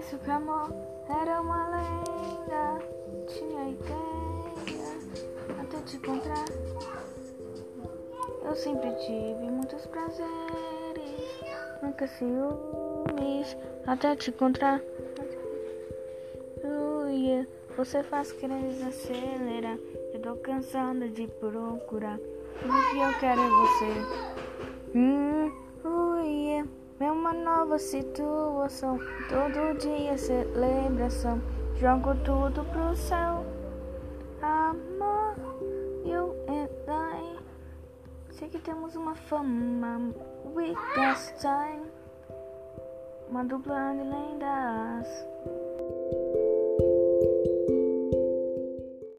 penso que amor era uma lenda. Tinha ideia até te encontrar. Eu sempre tive muitos prazeres, nunca ciúmes até te encontrar. Yeah. Você faz querer desacelerar. Eu tô cansada de procurar. Tudo que eu quero é você. Uma nova situação. Todo dia celebração. Jogo tudo pro céu. Amor, you and I. Sei que temos uma fama. We got time. Uma dupla de lendas.